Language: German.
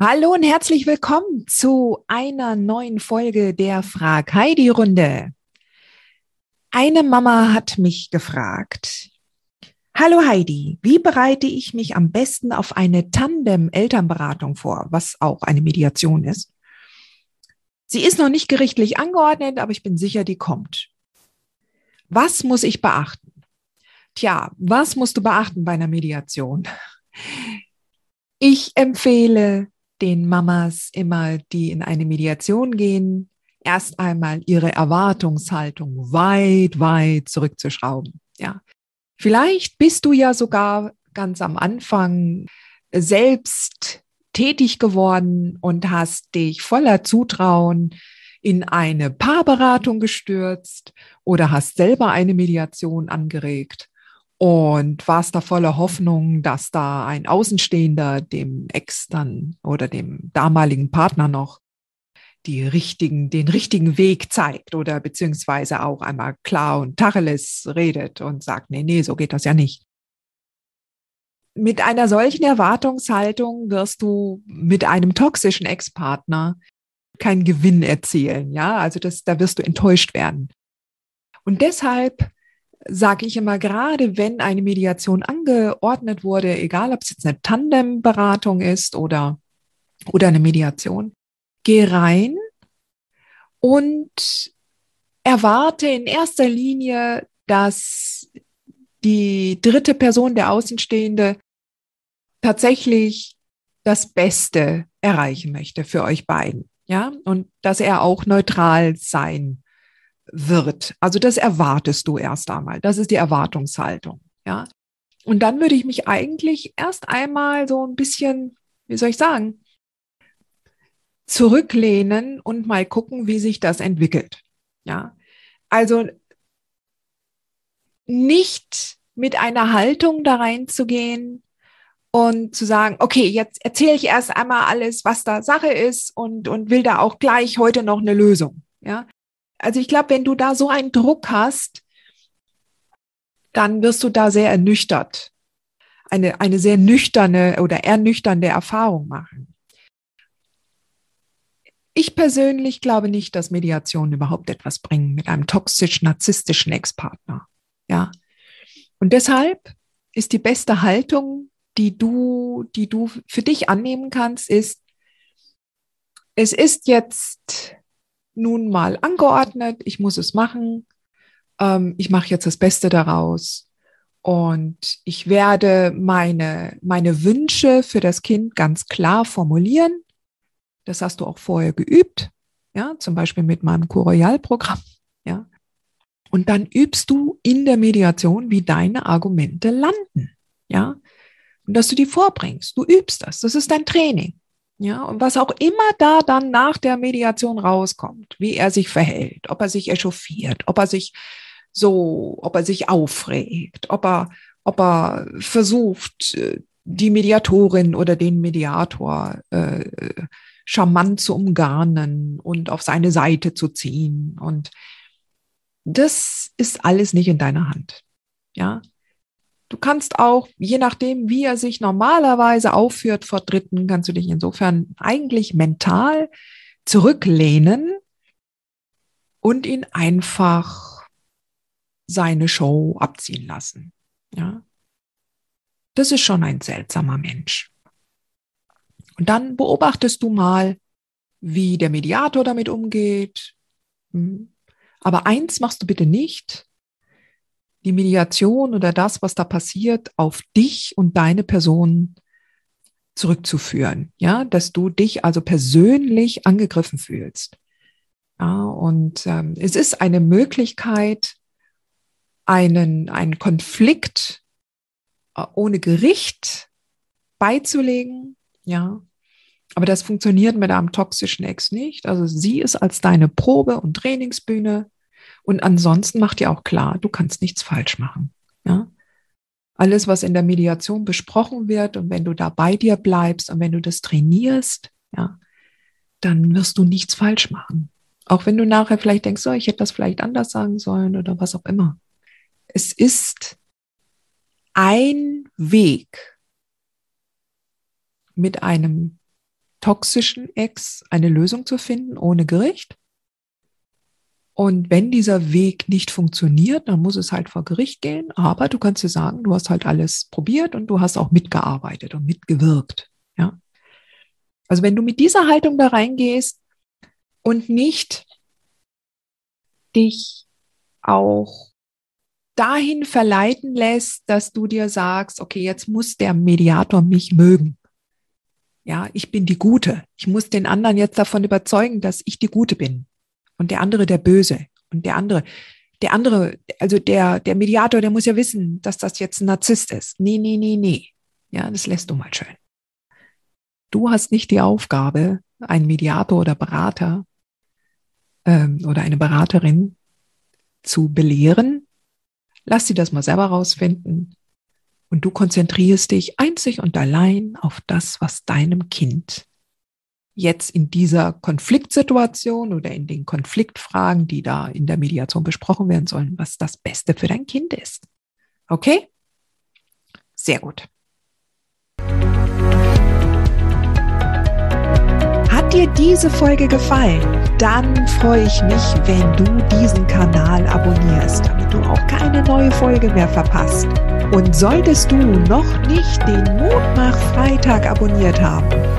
Hallo und herzlich willkommen zu einer neuen Folge der Frag Heidi Runde. Eine Mama hat mich gefragt, Hallo Heidi, wie bereite ich mich am besten auf eine Tandem-Elternberatung vor, was auch eine Mediation ist? Sie ist noch nicht gerichtlich angeordnet, aber ich bin sicher, die kommt. Was muss ich beachten? Tja, was musst du beachten bei einer Mediation? Ich empfehle den Mamas immer, die in eine Mediation gehen, erst einmal ihre Erwartungshaltung weit, weit zurückzuschrauben. Ja. Vielleicht bist du ja sogar ganz am Anfang selbst tätig geworden und hast dich voller Zutrauen in eine Paarberatung gestürzt oder hast selber eine Mediation angeregt und warst da voller Hoffnung, dass da ein Außenstehender dem Ex dann oder dem damaligen Partner noch die richtigen, den richtigen Weg zeigt oder beziehungsweise auch einmal klar und Tacheles redet und sagt, nee, nee, so geht das ja nicht. Mit einer solchen Erwartungshaltung wirst du mit einem toxischen Ex-Partner keinen Gewinn erzielen, ja, also das, da wirst du enttäuscht werden. Und deshalb sage ich immer, gerade wenn eine Mediation angeordnet wurde, egal ob es jetzt eine Tandemberatung ist oder, oder eine Mediation, geh rein und erwarte in erster Linie, dass die dritte Person, der Außenstehende, tatsächlich das Beste erreichen möchte für euch beiden. Ja, und dass er auch neutral sein wird. Also das erwartest du erst einmal. Das ist die Erwartungshaltung. Ja. Und dann würde ich mich eigentlich erst einmal so ein bisschen, wie soll ich sagen, zurücklehnen und mal gucken, wie sich das entwickelt. Ja. Also nicht mit einer Haltung da reinzugehen und zu sagen, okay, jetzt erzähle ich erst einmal alles, was da Sache ist und, und will da auch gleich heute noch eine Lösung. Ja, also ich glaube, wenn du da so einen Druck hast, dann wirst du da sehr ernüchtert, eine, eine sehr nüchterne oder ernüchternde Erfahrung machen. Ich persönlich glaube nicht, dass Mediation überhaupt etwas bringen mit einem toxisch-narzisstischen Ex-Partner. Ja. Und deshalb ist die beste Haltung, die du, die du für dich annehmen kannst, ist, es ist jetzt nun mal angeordnet, ich muss es machen, ähm, ich mache jetzt das Beste daraus und ich werde meine, meine Wünsche für das Kind ganz klar formulieren. Das hast du auch vorher geübt, ja, zum Beispiel mit meinem Coroyal-Programm, ja. Und dann übst du in der Mediation, wie deine Argumente landen, ja. Und dass du die vorbringst. Du übst das. Das ist dein Training. Ja, und was auch immer da dann nach der Mediation rauskommt, wie er sich verhält, ob er sich echauffiert, ob er sich so, ob er sich aufregt, ob er, ob er versucht, äh, die Mediatorin oder den Mediator äh, charmant zu umgarnen und auf seine Seite zu ziehen. Und das ist alles nicht in deiner Hand. Ja, Du kannst auch, je nachdem, wie er sich normalerweise aufführt vor Dritten, kannst du dich insofern eigentlich mental zurücklehnen und ihn einfach seine Show abziehen lassen. Ja. Das ist schon ein seltsamer Mensch. Und dann beobachtest du mal, wie der Mediator damit umgeht. Hm. Aber eins machst du bitte nicht die Mediation oder das, was da passiert, auf dich und deine Person zurückzuführen, ja, dass du dich also persönlich angegriffen fühlst. Ja, und ähm, es ist eine Möglichkeit, einen, einen Konflikt äh, ohne Gericht beizulegen, ja. Aber das funktioniert mit einem toxischen Ex nicht. Also sie ist als deine Probe- und Trainingsbühne. Und ansonsten macht dir auch klar, du kannst nichts falsch machen. Ja? Alles, was in der Mediation besprochen wird und wenn du da bei dir bleibst und wenn du das trainierst, ja, dann wirst du nichts falsch machen. Auch wenn du nachher vielleicht denkst, so, ich hätte das vielleicht anders sagen sollen oder was auch immer. Es ist ein Weg, mit einem toxischen Ex eine Lösung zu finden ohne Gericht. Und wenn dieser Weg nicht funktioniert, dann muss es halt vor Gericht gehen. Aber du kannst dir sagen, du hast halt alles probiert und du hast auch mitgearbeitet und mitgewirkt. Ja. Also wenn du mit dieser Haltung da reingehst und nicht dich auch dahin verleiten lässt, dass du dir sagst, okay, jetzt muss der Mediator mich mögen. Ja, ich bin die Gute. Ich muss den anderen jetzt davon überzeugen, dass ich die Gute bin und der andere der Böse und der andere, der andere, also der, der Mediator, der muss ja wissen, dass das jetzt ein Narzisst ist. Nee, nee, nee, nee. Ja, das lässt du mal schön. Du hast nicht die Aufgabe, ein Mediator oder Berater ähm, oder eine Beraterin zu belehren. Lass sie das mal selber rausfinden. Und du konzentrierst dich einzig und allein auf das, was deinem Kind jetzt in dieser Konfliktsituation oder in den Konfliktfragen, die da in der Mediation besprochen werden sollen, was das Beste für dein Kind ist. Okay? Sehr gut. Hat dir diese Folge gefallen? Dann freue ich mich, wenn du diesen Kanal abonnierst, damit du auch keine neue Folge mehr verpasst. Und solltest du noch nicht den Mutmach-Freitag abonniert haben,